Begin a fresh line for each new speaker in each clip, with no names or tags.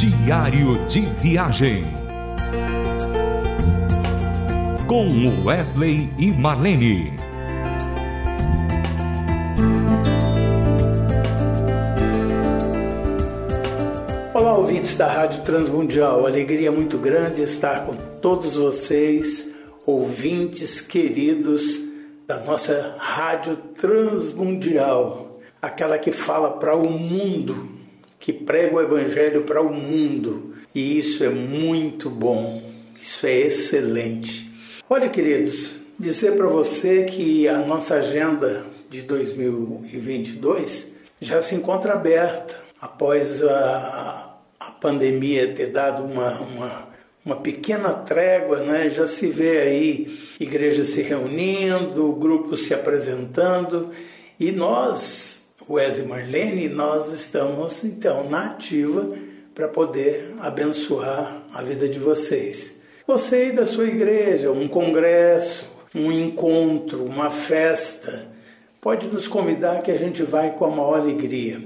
Diário de Viagem. Com Wesley e Marlene.
Olá, ouvintes da Rádio Transmundial. Alegria muito grande estar com todos vocês, ouvintes queridos da nossa Rádio Transmundial, aquela que fala para o mundo, que prega o Evangelho para o mundo. E isso é muito bom, isso é excelente. Olha, queridos, dizer para você que a nossa agenda de 2022 já se encontra aberta após a pandemia ter dado uma, uma, uma pequena trégua, né? já se vê aí igrejas se reunindo, grupos se apresentando e nós, Wesley Marlene, nós estamos então na ativa para poder abençoar a vida de vocês. Você e da sua igreja, um congresso, um encontro, uma festa, pode nos convidar que a gente vai com a maior alegria.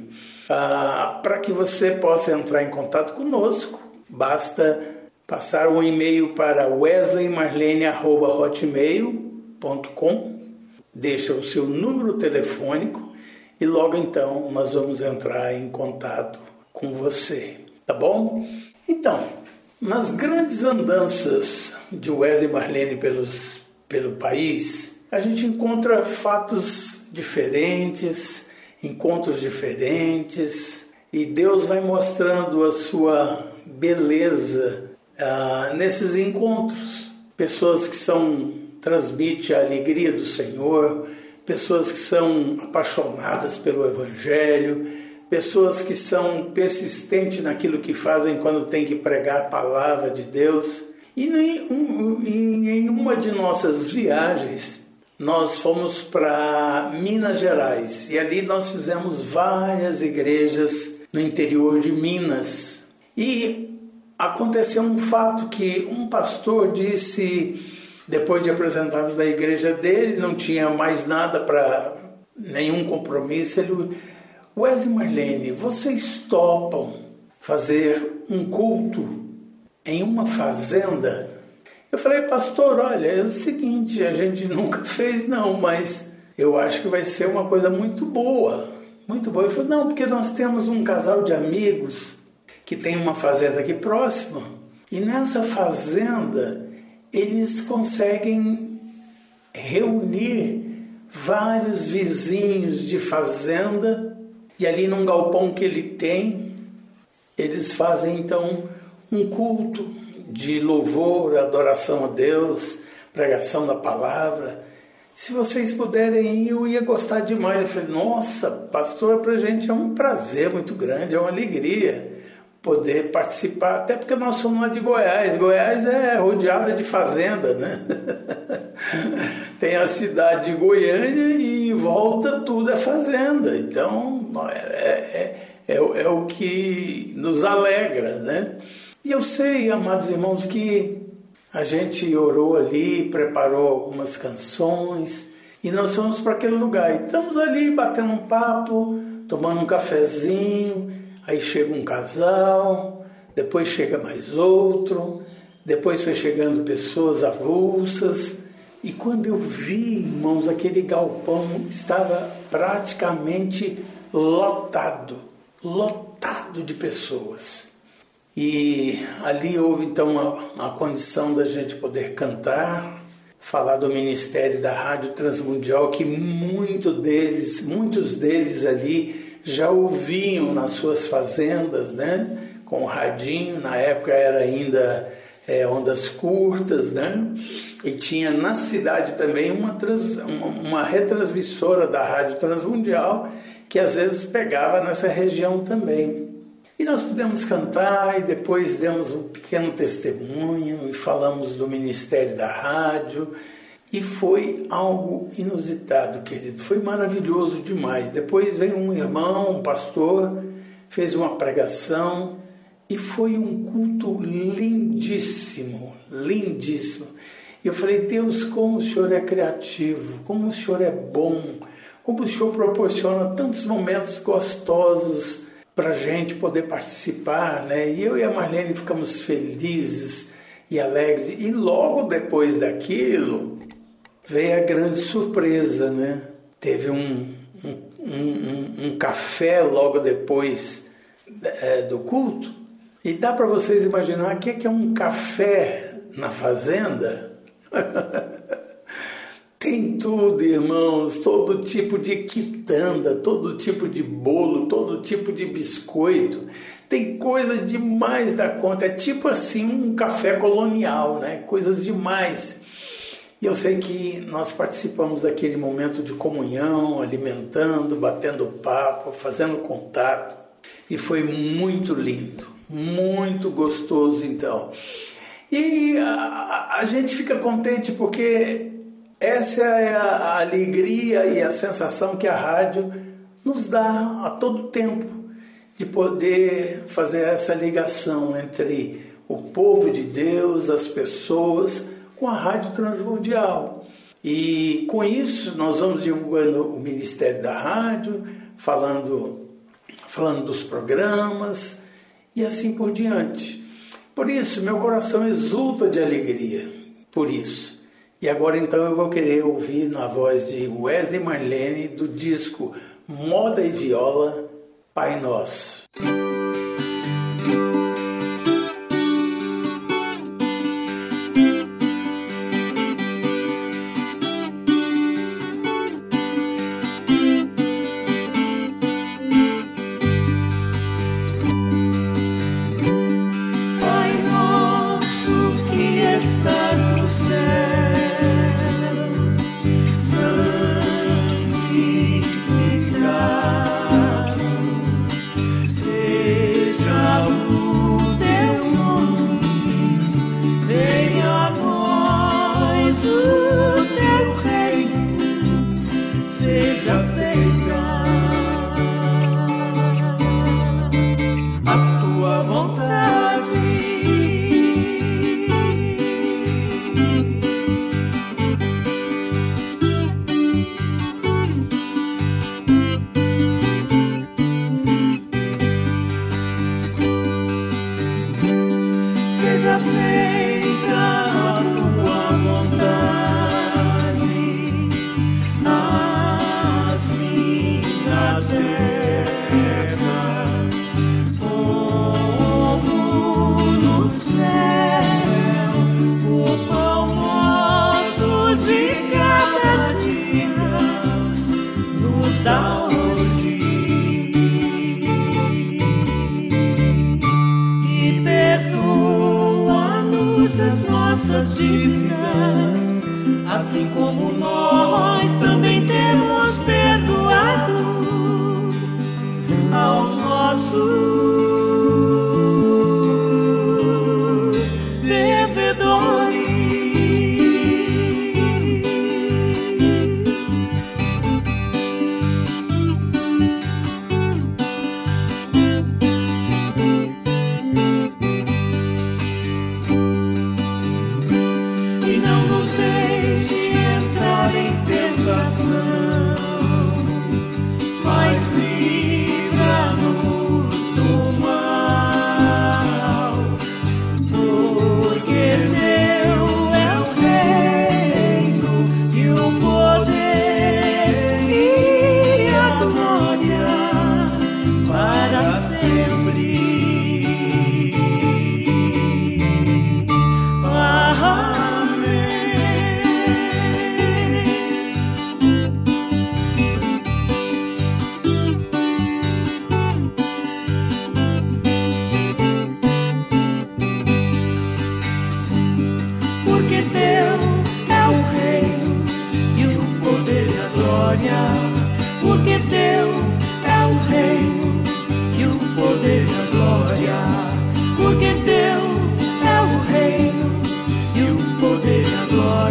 Ah, Para que você possa entrar em contato conosco, basta passar um e-mail para wesleymarlene.hotmail.com, deixa o seu número telefônico e logo então nós vamos entrar em contato com você, tá bom? Então, nas grandes andanças de Wesley Marlene pelos, pelo país, a gente encontra fatos diferentes, encontros diferentes e Deus vai mostrando a sua beleza ah, nesses encontros. Pessoas que são transmite a alegria do Senhor, pessoas que são apaixonadas pelo Evangelho, pessoas que são persistentes naquilo que fazem quando tem que pregar a palavra de Deus. E em uma de nossas viagens, nós fomos para Minas Gerais e ali nós fizemos várias igrejas no interior de Minas. E aconteceu um fato que um pastor disse, depois de apresentado da igreja dele, não tinha mais nada para nenhum compromisso, ele Wesley Marlene, vocês topam fazer um culto em uma fazenda? Eu falei, pastor, olha, é o seguinte, a gente nunca fez não, mas eu acho que vai ser uma coisa muito boa, muito boa. Ele falou, não, porque nós temos um casal de amigos que tem uma fazenda aqui próxima e nessa fazenda eles conseguem reunir vários vizinhos de fazenda e ali num galpão que ele tem, eles fazem então um culto de louvor, adoração a Deus, pregação da palavra. Se vocês puderem ir, eu ia gostar demais. Eu falei, nossa, pastor, para a gente é um prazer muito grande, é uma alegria poder participar, até porque nós somos lá de Goiás. Goiás é rodeada de fazenda, né? Tem a cidade de Goiânia e em volta tudo é fazenda. Então é, é, é, é o que nos alegra, né? E eu sei, amados irmãos, que a gente orou ali, preparou algumas canções e nós fomos para aquele lugar. E estamos ali batendo um papo, tomando um cafezinho, aí chega um casal, depois chega mais outro, depois foi chegando pessoas avulsas. E quando eu vi, irmãos, aquele galpão estava praticamente lotado, lotado de pessoas. E ali houve então a, a condição da gente poder cantar, falar do ministério da Rádio Transmundial, que muito deles, muitos deles ali já ouviam nas suas fazendas, né? Com o radinho, na época era ainda é, ondas curtas, né? E tinha na cidade também uma, trans, uma, uma retransmissora da Rádio Transmundial que às vezes pegava nessa região também. E nós pudemos cantar e depois demos um pequeno testemunho e falamos do ministério da rádio. E foi algo inusitado, querido. Foi maravilhoso demais. Depois veio um irmão, um pastor, fez uma pregação e foi um culto lindíssimo, lindíssimo. E eu falei, Deus, como o Senhor é criativo, como o Senhor é bom, como o Senhor proporciona tantos momentos gostosos para a gente poder participar, né? E eu e a Marlene ficamos felizes e alegres. E logo depois daquilo veio a grande surpresa, né? Teve um, um, um, um café logo depois é, do culto. E dá para vocês imaginar o que é um café na fazenda? Tem tudo, irmãos, todo tipo de quitanda, todo tipo de bolo, todo tipo de biscoito. Tem coisa demais da conta, é tipo assim um café colonial, né? Coisas demais. E eu sei que nós participamos daquele momento de comunhão, alimentando, batendo papo, fazendo contato, e foi muito lindo, muito gostoso então. E a, a gente fica contente porque essa é a alegria e a sensação que a rádio nos dá a todo tempo de poder fazer essa ligação entre o povo de Deus, as pessoas, com a Rádio Transmundial. E com isso nós vamos divulgando o Ministério da Rádio, falando, falando dos programas e assim por diante. Por isso, meu coração exulta de alegria, por isso. E agora então eu vou querer ouvir na voz de Wesley Marlene do disco Moda e Viola, Pai Nosso.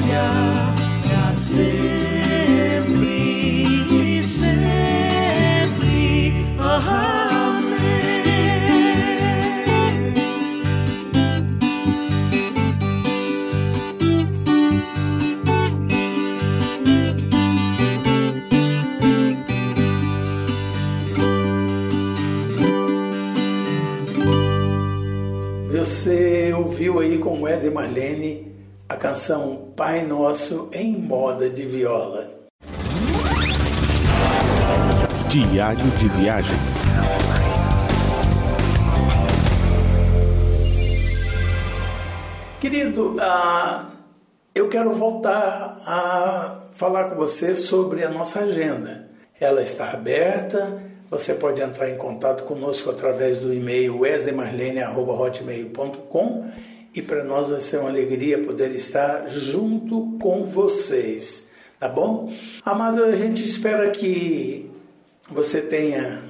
glória pra sempre e sempre. Ah, Você ouviu aí com Wesley Marlene a canção Pai Nosso em moda de viola.
Diário de viagem.
Querido, ah, eu quero voltar a falar com você sobre a nossa agenda. Ela está aberta você pode entrar em contato conosco através do e-mail wesleymarlene.hotmail.com e para nós vai ser uma alegria poder estar junto com vocês, tá bom? Amado, a gente espera que você tenha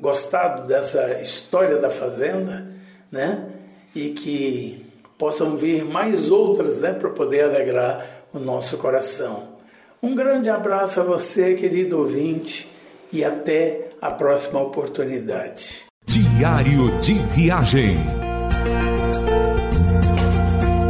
gostado dessa história da fazenda, né? E que possam vir mais outras, né, para poder alegrar o nosso coração. Um grande abraço a você, querido ouvinte, e até a próxima oportunidade.
Diário de Viagem.